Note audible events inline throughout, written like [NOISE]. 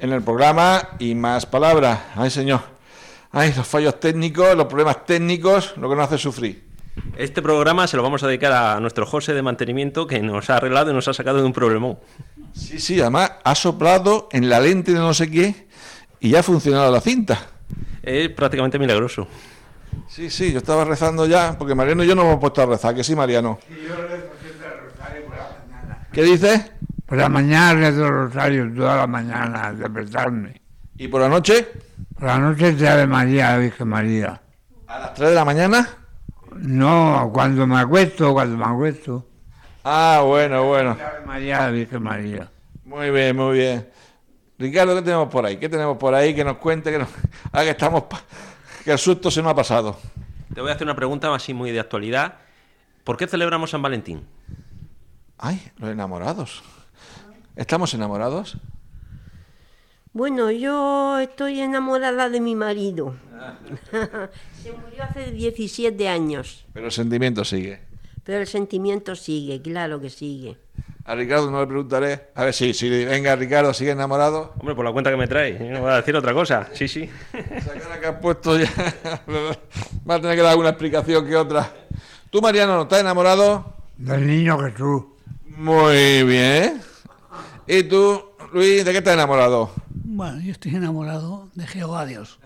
en el programa Y Más Palabras. Ay, señor. Ay, los fallos técnicos, los problemas técnicos, lo que nos hace sufrir. Este programa se lo vamos a dedicar a nuestro José de mantenimiento que nos ha arreglado y nos ha sacado de un problemón. Sí, sí, además ha soplado en la lente de no sé qué y ya ha funcionado la cinta. Es prácticamente milagroso. Sí, sí, yo estaba rezando ya, porque Mariano y yo no hemos puesto a rezar, que sí, Mariano. ¿Qué dices? Por la mañana rezo el rosario toda la mañana al despertarme. ¿Y por la noche? Por la noche te Ave María, la Virgen María. ¿A las 3 de la mañana? No, cuando me acuesto, cuando me acuesto. Ah, bueno, bueno. Ave María, la Virgen María. Muy bien, muy bien. Ricardo, ¿qué tenemos por ahí? ¿Qué tenemos por ahí? Que nos cuente, que, nos... [LAUGHS] ah, que estamos... pa- que el susto se nos ha pasado. Te voy a hacer una pregunta así muy de actualidad. ¿Por qué celebramos San Valentín? Ay, los enamorados. ¿Estamos enamorados? Bueno, yo estoy enamorada de mi marido. [LAUGHS] Se murió hace 17 años, Pero el sentimiento sigue. pero el sentimiento sigue, claro que sigue. A Ricardo no le preguntaré. A ver, sí, sí, venga, Ricardo, ¿sigue enamorado? Hombre, por la cuenta que me trae. No voy a decir otra cosa. Sí, sí. Esa cara que has puesto ya. [LAUGHS] Va a tener que dar alguna explicación que otra. ¿Tú, Mariano, no estás enamorado? Del niño Jesús. Muy bien. ¿Y tú, Luis, de qué estás enamorado? Bueno, yo estoy enamorado de Jehová Dios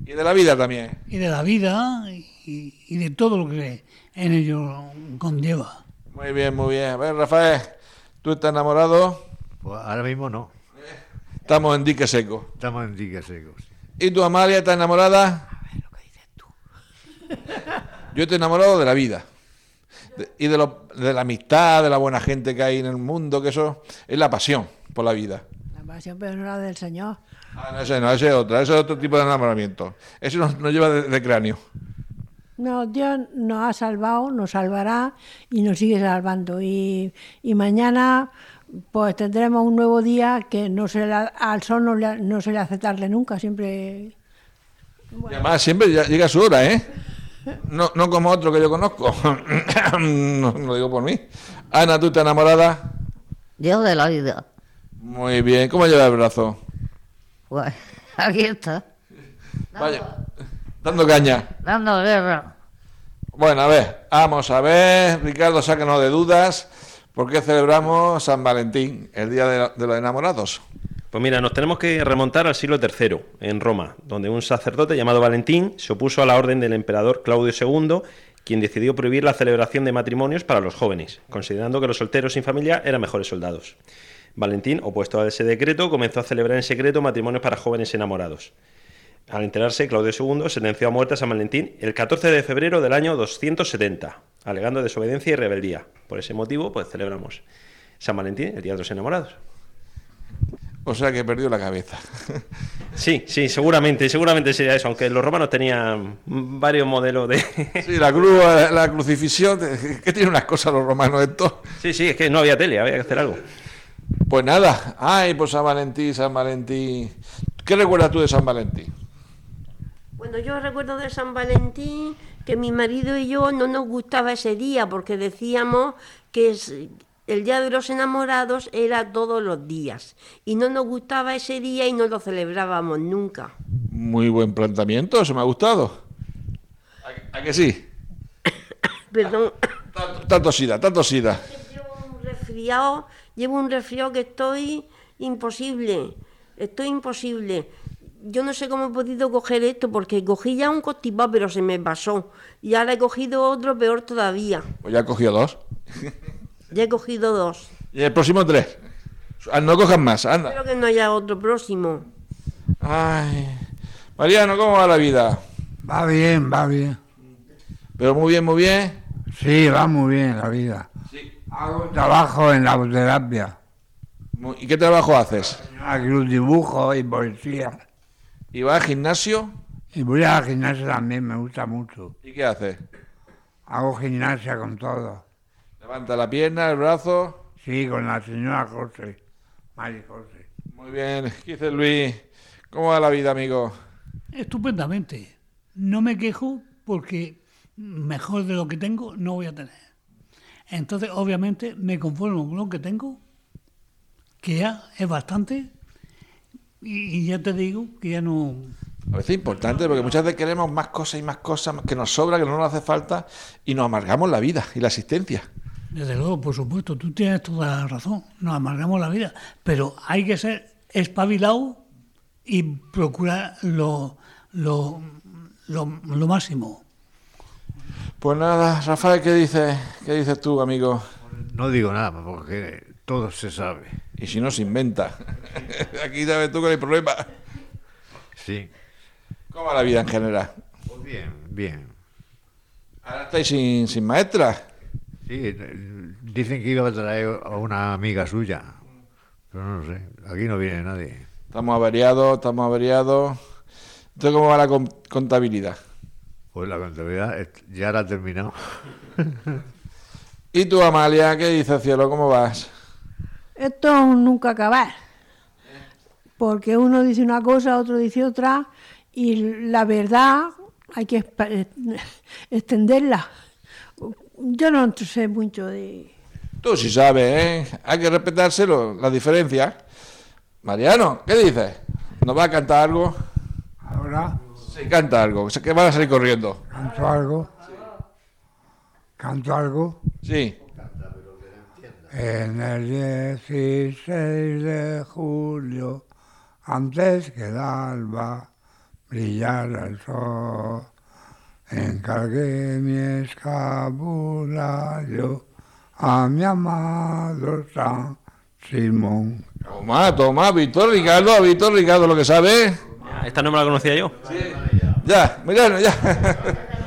Y de la vida también. y de la vida y, y de todo lo que en ello conlleva. Muy bien, muy bien. A ver, Rafael, ¿tú estás enamorado? Pues ahora mismo no. Estamos en dique seco. Estamos en dique secos. ¿Y tú, Amalia, estás enamorada? Yo estoy enamorado de la vida. Y de, lo- de la amistad, de la buena gente que hay en el mundo, que eso es la pasión por la vida. La pasión pero no la del Señor. Ah, no, ese no, ese es otra, ese es otro tipo de enamoramiento. Ese nos, nos lleva de, de cráneo. No, Dios nos ha salvado, nos salvará y nos sigue salvando. Y, y mañana pues tendremos un nuevo día que no se le- al sol no, le- no se le hace tarde nunca, siempre... Y además siempre llega su hora, ¿eh? No, no como otro que yo conozco. [COUGHS] no, lo digo por mí. Ana, ¿tú estás enamorada? Yo de la vida. Muy bien. ¿Cómo lleva el brazo? Pues [LAUGHS] aquí está, Vaya, dando caña. dando guerra. Bueno, a ver, vamos a ver, Ricardo, sácanos de dudas. ¿Por qué celebramos San Valentín, el Día de, de los Enamorados? Pues mira, nos tenemos que remontar al siglo III, en Roma, donde un sacerdote llamado Valentín se opuso a la orden del emperador Claudio II, quien decidió prohibir la celebración de matrimonios para los jóvenes, considerando que los solteros sin familia eran mejores soldados. Valentín, opuesto a ese decreto, comenzó a celebrar en secreto matrimonios para jóvenes enamorados. Al enterarse, Claudio II sentenció a muerte a San Valentín el 14 de febrero del año 270, alegando desobediencia y rebeldía. Por ese motivo, pues celebramos San Valentín, el Día de los Enamorados. O sea que perdió la cabeza. Sí, sí, seguramente, seguramente sería eso, aunque los romanos tenían varios modelos de... [LAUGHS] Sí, la cruz, la crucifixión, que tiene unas cosas los romanos esto. Sí, sí, es que no había tele, había que hacer algo. Pues nada, ay, pues San Valentín, San Valentín. ¿Qué recuerdas tú de San Valentín? Bueno, yo recuerdo de San Valentín que mi marido y yo no nos gustaba ese día porque decíamos que es- el Día de los Enamorados era todos los días y no nos gustaba ese día y no lo celebrábamos nunca. Muy buen planteamiento, eso me ha gustado. ¿A, a que sí? [COUGHS] Perdón, Tanto, tanto sida, tanto sida. llevo un resfriado, llevo un resfriado que estoy imposible, estoy imposible. Yo no sé cómo he podido coger esto porque cogí ya un constipado pero se me pasó y ahora he cogido otro peor todavía. Pues ya he cogido dos. Ya he cogido dos. Y el próximo tres. Ah, No cojas más, anda. Espero que no haya otro próximo. Ay. Mariano, ¿cómo va la vida? Va bien, va bien. Pero muy bien, muy bien. Sí, va muy bien la vida. Hago trabajo en la terapia. ¿Y qué trabajo haces? Aquí un dibujo y poesía. ¿Y va al gimnasio? Y voy a la gimnasia también, me gusta mucho. ¿Y qué hace? Hago gimnasia con todo. Levanta la pierna, el brazo. Sí, con la señora José, Mari José. Muy bien. ¿Qué dice Luis? ¿Cómo va la vida, amigo? Estupendamente. No me quejo porque mejor de lo que tengo no voy a tener. Entonces, obviamente, me conformo con lo que tengo, que ya es bastante, y, y ya te digo que ya no... A veces es importante porque muchas veces queremos más cosas y más cosas que nos sobra, que no nos hace falta y nos amargamos la vida y la existencia. Desde luego, por supuesto, tú tienes toda la razón, nos amargamos la vida, pero hay que ser espabilado y procurar lo, lo, lo, lo máximo. Pues nada, Rafael, ¿qué dices? ¿Qué dices tú, amigo? No digo nada, porque todo se sabe. Y si no se inventa. [LAUGHS] Aquí sabes tú que no hay problema. Sí. ¿Cómo va la vida en general? Pues bien, bien. Ahora estáis sin, sin maestra. Sí, eh, dicen que iba a traer a una amiga suya. Pero no sé, aquí no viene nadie. Estamos averiados, estamos averiados. Entonces, ¿cómo va la con- contabilidad? Pues la contabilidad ya la ha terminado. [LAUGHS] ¿Y tú, Amalia, qué dices, cielo? ¿Cómo vas? Esto es un nunca acabar. Porque uno dice una cosa, otro dice otra, y la verdad hay que [LAUGHS] extenderla. Yo no sé mucho de... Tú sí sabes, ¿eh? Hay que respetárselo, las diferencias. Mariano, ¿qué dices? ¿Nos va a cantar algo? Ahora Sí, canta algo, que van a salir corriendo. canto algo. Canto algo. Sí. En el 16 de julio, antes que el alba brillara el sol, encargué mi escapulario a mi amado San Simón. Toma, toma, Víctor Ricardo, Víctor Ricardo, lo que sabe. Esta no me la conocía yo. Ya, Mariano, ya.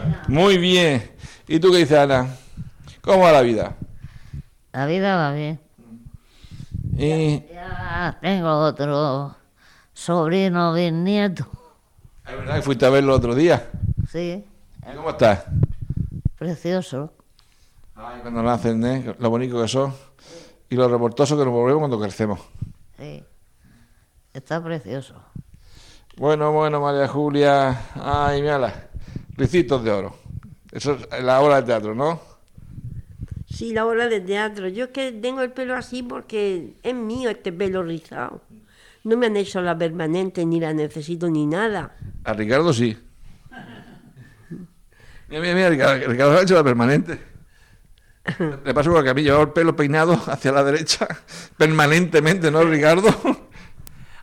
[LAUGHS] Muy bien. ¿Y tú qué dices, Ana? ¿Cómo va la vida? La vida va bien. Y... Ya tengo otro sobrino bisnieto. Es verdad que fuiste a verlo el otro día. Sí, ¿Y ¿Cómo estás? precioso. Ay, cuando nacen, ¿eh? Lo bonito que son. Y lo revoltoso que nos volvemos cuando crecemos. Sí, está precioso. Bueno, bueno, María Julia. Ay, mírala. Ricitos de oro. Eso es la obra de teatro, ¿no? Sí, la obra de teatro. Yo es que tengo el pelo así porque es mío este pelo rizado. No me han hecho la permanente, ni la necesito, ni nada. A Ricardo sí. Mira, mira, mira, Ricardo, Ricardo ha hecho la permanente. Le pasa igual que a mí, llevaba el pelo peinado hacia la derecha permanentemente, ¿no, Ricardo?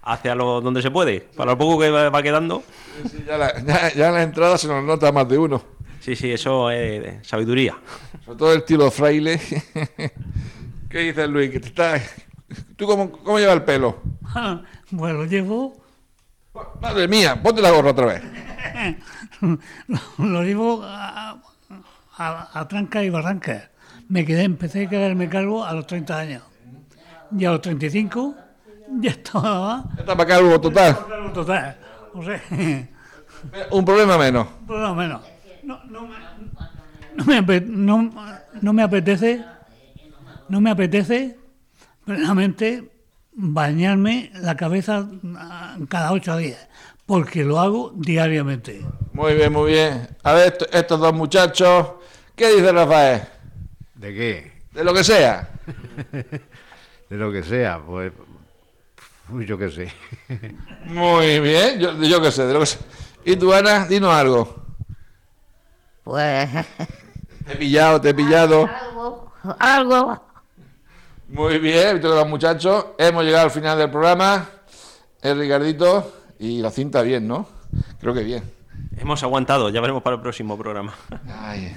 Hacia lo donde se puede. Para lo poco que va quedando. Sí, ya, la, ya, ya en la entrada se nos nota más de uno. Sí, sí, eso es sabiduría. Sobre todo el estilo fraile. ¿Qué dices, Luis? Te está... ¿Tú cómo, cómo llevas el pelo? Bueno, lo llevo, Madre mía, ponte la gorra otra vez. [LAUGHS] [LAUGHS] lo llevo a, a- a tranca y barranca. Me quedé, empecé a quedarme calvo a los 30 años. Y a los 35 ya estaba Está para calvo total. calvo total. O sea, [LAUGHS] Un problema menos. por lo menos. No, no me, no me ape- no- no me apetece, no me apetece plenamente bañarme la cabeza ah, cada ocho días, porque lo hago diariamente. Muy bien, muy bien. A ver, esto- estos dos muchachos, ¿qué dice Rafael? ¿De qué? De lo que sea. [LAUGHS] De lo que sea, pues. Uy, yo qué sé. [LAUGHS] Muy bien, yo, yo qué sé, de lo que sé. ¿Y tú, Ana? Dinos algo. Pues [LAUGHS] Te he pillado, te he pillado. algo, algo. Muy bien, que los muchachos, hemos llegado al final del programa. El Ricardito y la cinta bien, ¿no? Creo que bien. Hemos aguantado, ya veremos para el próximo programa. Ay,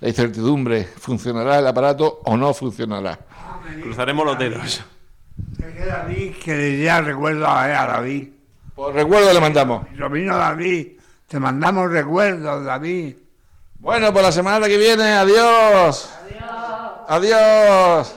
la incertidumbre, ¿funcionará el aparato o no funcionará? Cruzaremos los dedos. Que David, que le diría recuerdo a, a David. Pues recuerdo le mandamos. Mi sobrino David, te mandamos recuerdos, David. Bueno, pues la semana que viene, adiós. Adiós.